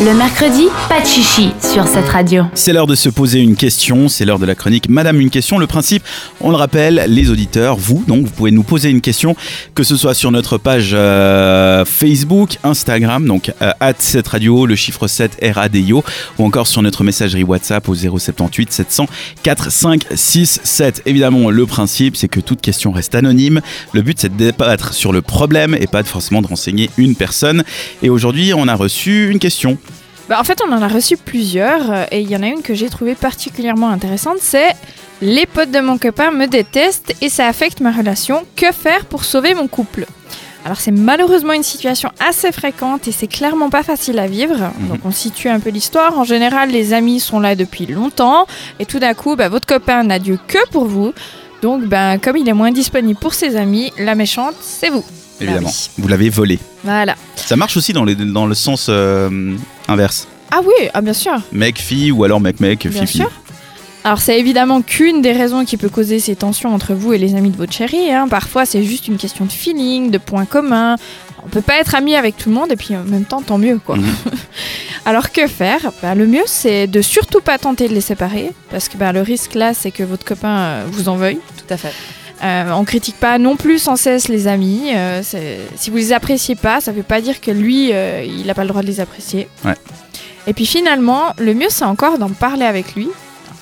Le mercredi, pas de chichi sur cette radio. C'est l'heure de se poser une question, c'est l'heure de la chronique Madame une question. Le principe, on le rappelle, les auditeurs, vous, donc vous pouvez nous poser une question, que ce soit sur notre page euh, Facebook, Instagram, donc euh, at radio, le chiffre 7 RADIO, ou encore sur notre messagerie WhatsApp au 078 700 4567. Évidemment, le principe, c'est que toute question reste anonyme. Le but, c'est de débattre sur le problème et pas de forcément de renseigner une personne. Et aujourd'hui, on a reçu une question. Bah, en fait, on en a reçu plusieurs euh, et il y en a une que j'ai trouvée particulièrement intéressante. C'est les potes de mon copain me détestent et ça affecte ma relation. Que faire pour sauver mon couple? Alors c'est malheureusement une situation assez fréquente et c'est clairement pas facile à vivre. Mhm. Donc on situe un peu l'histoire. En général, les amis sont là depuis longtemps et tout d'un coup, bah, votre copain n'a Dieu que pour vous. Donc ben, comme il est moins disponible pour ses amis, la méchante, c'est vous. Évidemment, oui. vous l'avez volé. Voilà. Ça marche aussi dans, les, dans le sens euh, inverse. Ah oui, ah bien sûr. Mec-fille ou alors mec-mec, Bien fille-fille. sûr. Alors c'est évidemment qu'une des raisons qui peut causer ces tensions entre vous et les amis de votre chérie. hein. Parfois c'est juste une question de feeling, de points communs. On peut pas être ami avec tout le monde et puis en même temps tant mieux quoi. Mhm. Alors que faire? Bah, Le mieux c'est de surtout pas tenter de les séparer parce que bah, le risque là c'est que votre copain euh, vous en veuille. Tout à fait. Euh, on critique pas non plus sans cesse les amis. euh, si vous les appréciez pas, ça veut pas dire que lui, euh, il n'a pas le droit de les apprécier. Ouais. Et puis finalement, le mieux c'est encore d'en parler avec lui.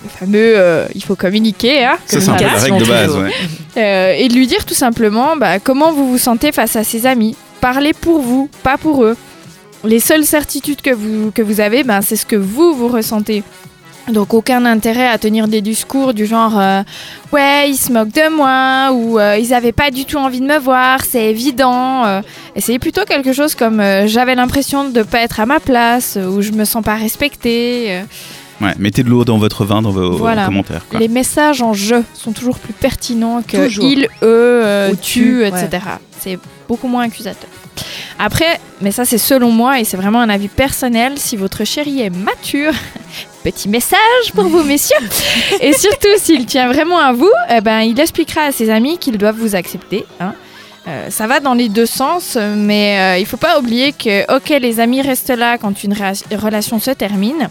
Le fameux, euh, il faut communiquer, hein, Ça, c'est un peu la règle de base. ouais. Euh, et de lui dire tout simplement bah, comment vous vous sentez face à ses amis. Parlez pour vous, pas pour eux. Les seules certitudes que vous, que vous avez, ben, c'est ce que vous, vous ressentez. Donc aucun intérêt à tenir des discours du genre euh, ouais ils se moquent de moi ou euh, ils avaient pas du tout envie de me voir c'est évident euh. essayez plutôt quelque chose comme euh, j'avais l'impression de pas être à ma place ou je me sens pas respectée euh. Ouais, mettez de l'eau dans votre vin dans vos Voilà. commentaires. quoi. Les messages en je sont toujours plus pertinents que Toujours. il, eux, euh, Ou tu, tu, ouais. etc. C'est beaucoup moins accusateur. Après, mais ça c'est selon moi et c'est vraiment un avis personnel, si votre chéri est mature, petit message pour vous messieurs, et surtout s'il tient vraiment à vous, eh ben, il expliquera à ses amis qu'ils doivent vous accepter. hein. Euh, ça va dans les deux sens, mais euh, il faut pas oublier que, ok, les amis restent là quand une relation se termine,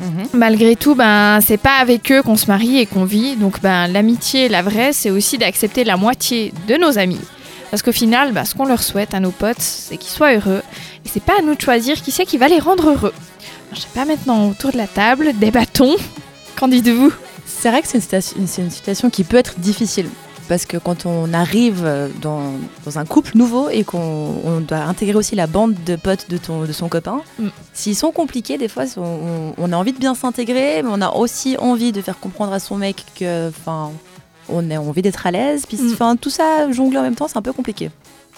Mhm. Malgré tout, ben, c'est pas avec eux qu'on se marie et qu'on vit. Donc, ben, l'amitié, la vraie, c'est aussi d'accepter la moitié de nos amis. Parce qu'au final, ben, ce qu'on leur souhaite à nos potes, c'est qu'ils soient heureux. Et c'est pas à nous de choisir qui c'est qui va les rendre heureux. Alors, je sais pas maintenant autour de la table, débattons. Qu'en dites-vous? C'est vrai que c'est une, une situation qui peut être difficile. Parce que quand on arrive euh, dans, dans un couple nouveau et qu'on on doit intégrer aussi la bande de potes de, ton, de son copain, Mm. s'ils sont compliqués, des fois, on, on- a envie de bien s'intégrer, mais on a aussi envie de faire comprendre à son mec que, on a envie d'être à l'aise. Puis, Mm. enfin, tout ça jongler en même temps, c'est un peu compliqué.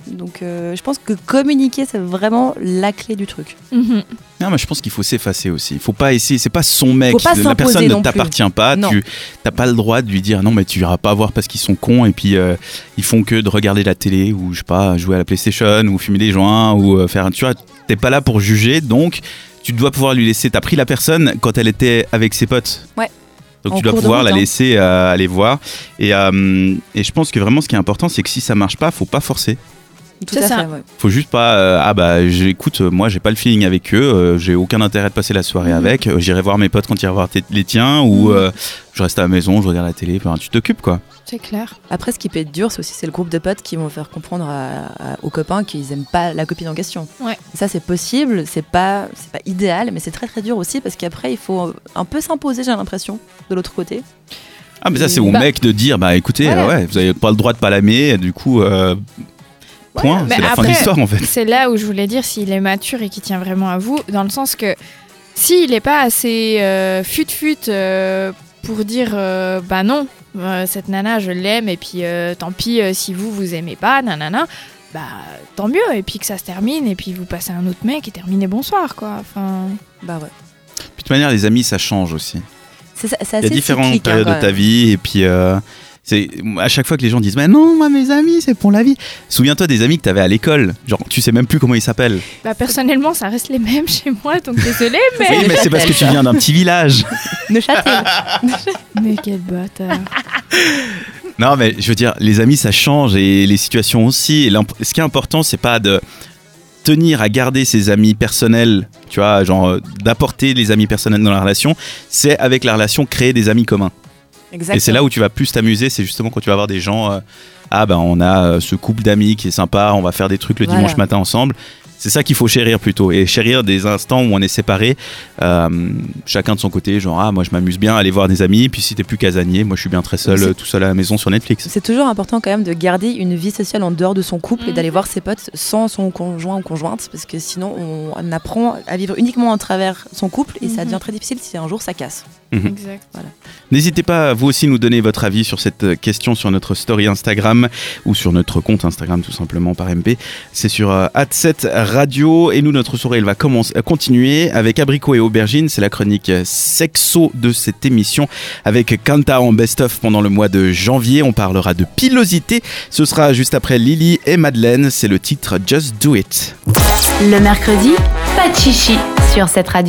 Donc, euh, je pense que communiquer, c'est vraiment la clé du truc. Mhm. Non, mais je pense qu'il faut s'effacer aussi. Il faut pas essayer. C'est pas son mec. Faut pas la personne ne plus. t'appartient pas. Non. Tu n'as pas le droit de lui dire non, mais tu iras pas voir parce qu'ils sont cons et puis euh, ils font que de regarder la télé ou je sais pas jouer à la PlayStation ou fumer des joints ou euh, faire. Tu vois, t'es pas là pour juger, donc tu dois pouvoir lui laisser. T'as pris la personne quand elle était avec ses potes. Ouais. Donc En tu dois pouvoir route, la hein. laisser euh, aller voir. Et, euh, et je pense que vraiment ce qui est important, c'est que si ça marche pas, faut pas forcer. Tout à ça. fait, ouais. Faut juste pas euh, ah bah j'écoute moi j'ai pas le feeling avec eux euh, j'ai aucun intérêt de passer la soirée Mhm. avec euh, j'irai voir mes potes quand ils iront voir les tiens ou euh, je reste à la maison je regarde la télé enfin, tu t'occupes quoi C'est clair. Après, ce qui peut être dur, c'est aussi c'est le groupe de potes qui vont faire comprendre à- à- aux copains qu'ils aiment pas la copine en question. Ouais. Ça, c'est possible, c'est pas, c'est pas idéal, mais c'est très très dur aussi parce qu'après, il faut un peu s'imposer, j'ai l'impression, de l'autre côté. ah mais ça c'est au Bah. mec de dire bah écoutez Voilà. euh, ouais vous avez pas le droit de pas l'aimer du coup euh, point. C'est la fin de l'histoire en fait. C'est là où je voulais dire s'il est mature et qu'il tient vraiment à vous, dans le sens que s'il n'est pas assez euh, fut-fut euh, pour dire euh, bah non, euh, cette nana je l'aime et puis euh, tant pis euh, si vous vous aimez pas, nanana, bah tant mieux et puis que ça se termine et puis vous passez à un autre mec et terminez bonsoir quoi. Enfin, Bah ouais. Puis de toute manière les amis ça change aussi. C'est c'est il y a assez différentes cyclique, hein, périodes de ta vie et puis euh, c'est à chaque fois que les gens disent mais non moi mes amis c'est pour la vie souviens-toi des amis que t'avais à l'école genre tu sais même plus comment ils s'appellent bah personnellement ça reste les mêmes chez moi donc désolé mais oui mais c'est parce que tu viens d'un petit village Neuchâtel. mais quel bâtard. Non, mais je veux dire, les amis, ça change et les situations aussi. Et ce qui est important, c'est pas de tenir à garder ses amis personnels, tu vois, genre euh, d'apporter les amis personnels dans la relation, c'est avec la relation créer des amis communs. Exactement. Et c'est là où tu vas plus t'amuser, c'est justement quand tu vas voir des gens, euh, ah ben on a euh, ce couple d'amis qui est sympa, on va faire des trucs le Voilà. dimanche matin ensemble. C'est ça qu'il faut chérir plutôt. Et chérir des instants où on est séparés, euh, chacun de son côté, genre ah moi je m'amuse bien à aller voir des amis, puis si t'es plus casanier, moi je suis bien très seul, tout seul à la maison sur Netflix. C'est toujours important quand même de garder une vie sociale en dehors de son couple et Mhm. d'aller voir ses potes sans son conjoint ou conjointe parce que sinon on apprend à vivre uniquement à travers son couple et ça Mhm. devient très difficile si un jour ça casse. Exact. N'hésitez pas vous aussi nous donner votre avis sur cette question sur notre story Instagram ou sur notre compte Instagram tout simplement par MP. C'est sur euh, 7 radio et nous notre soirée elle va commencer, euh, continuer avec Abricot et Aubergine. C'est la chronique euh, sexo de cette émission avec Kanta en best-of pendant le mois de janvier. On parlera de pilosité. Ce sera juste après Lily et Madeleine. C'est le titre Just Do It. Le mercredi, pas de chichi sur cette radio.